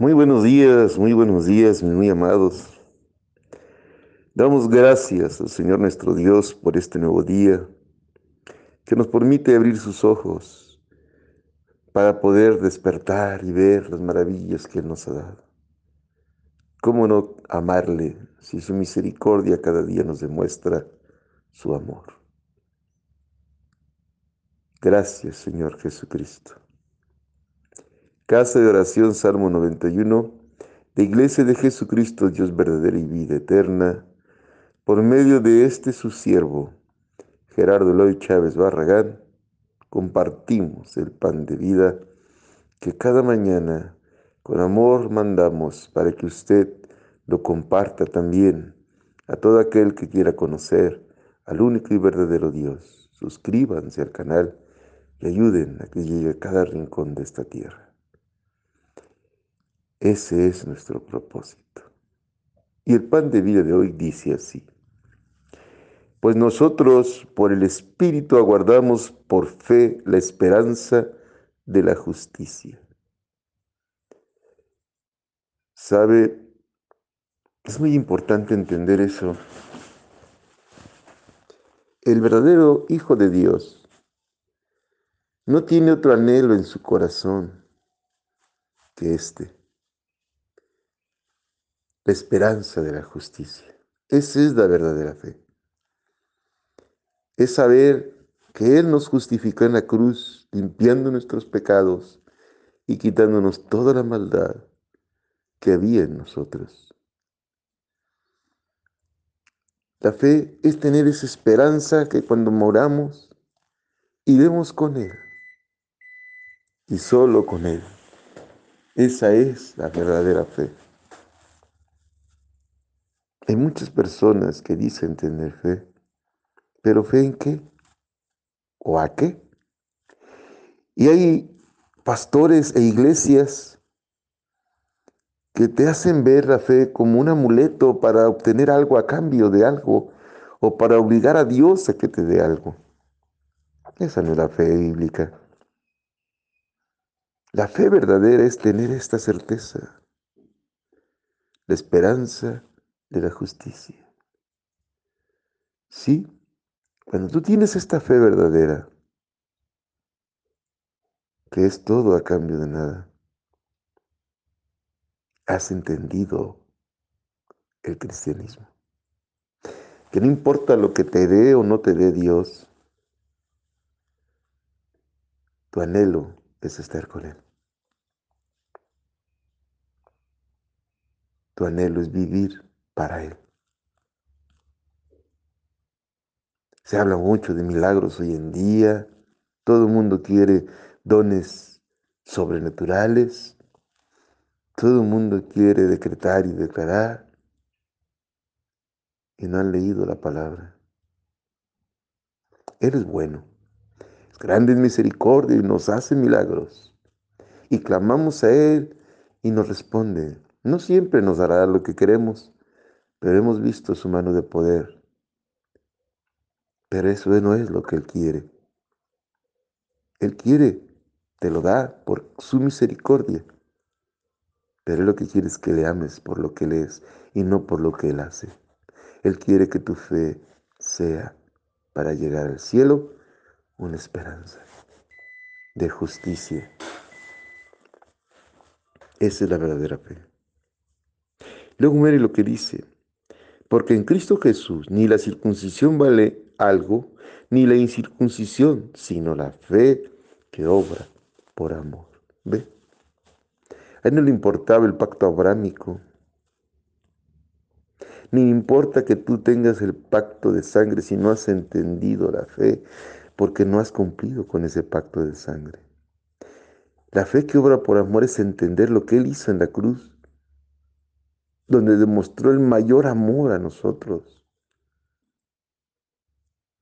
Muy buenos días, muy buenos días, mis muy amados. Damos gracias al Señor nuestro Dios por este nuevo día que nos permite abrir sus ojos para poder despertar y ver las maravillas que Él nos ha dado. ¿Cómo no amarle si su misericordia cada día nos demuestra su amor? Gracias, Señor Jesucristo. Casa de oración, Salmo 91, de Iglesia de Jesucristo, Dios verdadero y vida eterna, por medio de este su siervo, Gerardo Eloy Chávez Barragán, compartimos el pan de vida que cada mañana con amor mandamos para que usted lo comparta también a todo aquel que quiera conocer al único y verdadero Dios. Suscríbanse al canal y ayuden a que llegue a cada rincón de esta tierra. Ese es nuestro propósito. Y el pan de vida de hoy dice así. Pues nosotros por el Espíritu aguardamos por fe la esperanza de la justicia. ¿Sabe? Es muy importante entender eso. El verdadero Hijo de Dios no tiene otro anhelo en su corazón que este la esperanza de la justicia. Esa es la verdadera fe. Es saber que Él nos justificó en la cruz, limpiando nuestros pecados y quitándonos toda la maldad que había en nosotros. La fe es tener esa esperanza que cuando moramos, iremos con Él. Y solo con Él. Esa es la verdadera fe. Hay muchas personas que dicen tener fe, pero fe en qué? ¿O a qué? Y hay pastores e iglesias que te hacen ver la fe como un amuleto para obtener algo a cambio de algo o para obligar a Dios a que te dé algo. Esa no es la fe bíblica. La fe verdadera es tener esta certeza, la esperanza de la justicia. Sí, cuando tú tienes esta fe verdadera, que es todo a cambio de nada, has entendido el cristianismo. Que no importa lo que te dé o no te dé Dios, tu anhelo es estar con Él. Tu anhelo es vivir para Él. Se habla mucho de milagros hoy en día. Todo el mundo quiere dones sobrenaturales. Todo el mundo quiere decretar y declarar. Y no han leído la palabra. Él es bueno. Es grande en misericordia y nos hace milagros. Y clamamos a Él y nos responde. No siempre nos dará lo que queremos, pero hemos visto su mano de poder. Pero eso no es lo que Él quiere. Él quiere, te lo da por su misericordia. Pero lo que quiere es que le ames por lo que Él es y no por lo que Él hace. Él quiere que tu fe sea para llegar al cielo una esperanza de justicia. Esa es la verdadera fe. Luego muere lo que dice, porque en Cristo Jesús ni la circuncisión vale algo, ni la incircuncisión, sino la fe que obra por amor. ¿Ve? A él no le importaba el pacto abrámico, ni importa que tú tengas el pacto de sangre si no has entendido la fe, porque no has cumplido con ese pacto de sangre. La fe que obra por amor es entender lo que Él hizo en la cruz donde demostró el mayor amor a nosotros,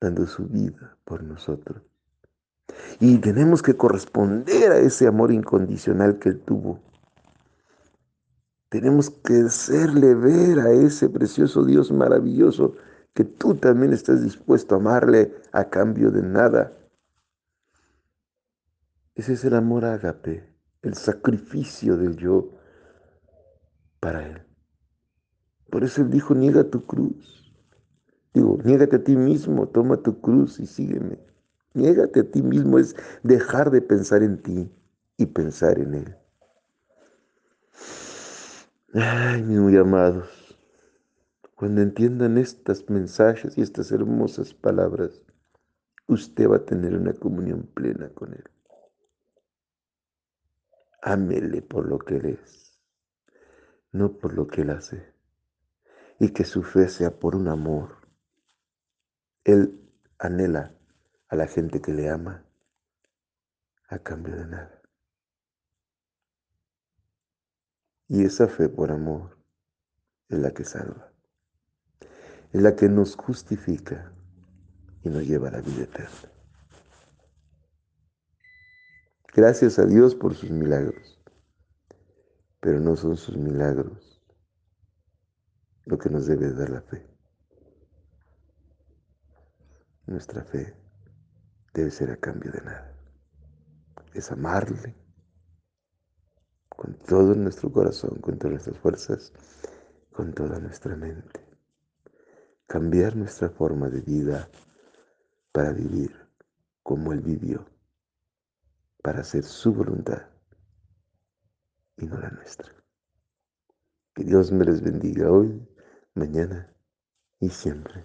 dando su vida por nosotros. Y tenemos que corresponder a ese amor incondicional que Él tuvo. Tenemos que hacerle ver a ese precioso Dios maravilloso que tú también estás dispuesto a amarle a cambio de nada. Ese es el amor ágape, el sacrificio del yo para Él. Por eso Él dijo, niega tu cruz. Digo, niégate a ti mismo, toma tu cruz y sígueme. Niégate a ti mismo es dejar de pensar en ti y pensar en Él. Ay, mis muy amados, cuando entiendan estos mensajes y estas hermosas palabras, usted va a tener una comunión plena con Él. Ámele por lo que Él es, no por lo que Él hace. Y que su fe sea por un amor. Él anhela a la gente que le ama a cambio de nada. Y esa fe por amor es la que salva, es la que nos justifica y nos lleva a la vida eterna. Gracias a Dios por sus milagros, pero no son sus milagros lo que nos debe dar la fe. Nuestra fe debe ser a cambio de nada. Es amarle con todo nuestro corazón, con todas nuestras fuerzas, con toda nuestra mente. Cambiar nuestra forma de vida para vivir como Él vivió, para hacer su voluntad y no la nuestra. Que Dios me les bendiga hoy, mañana y siempre.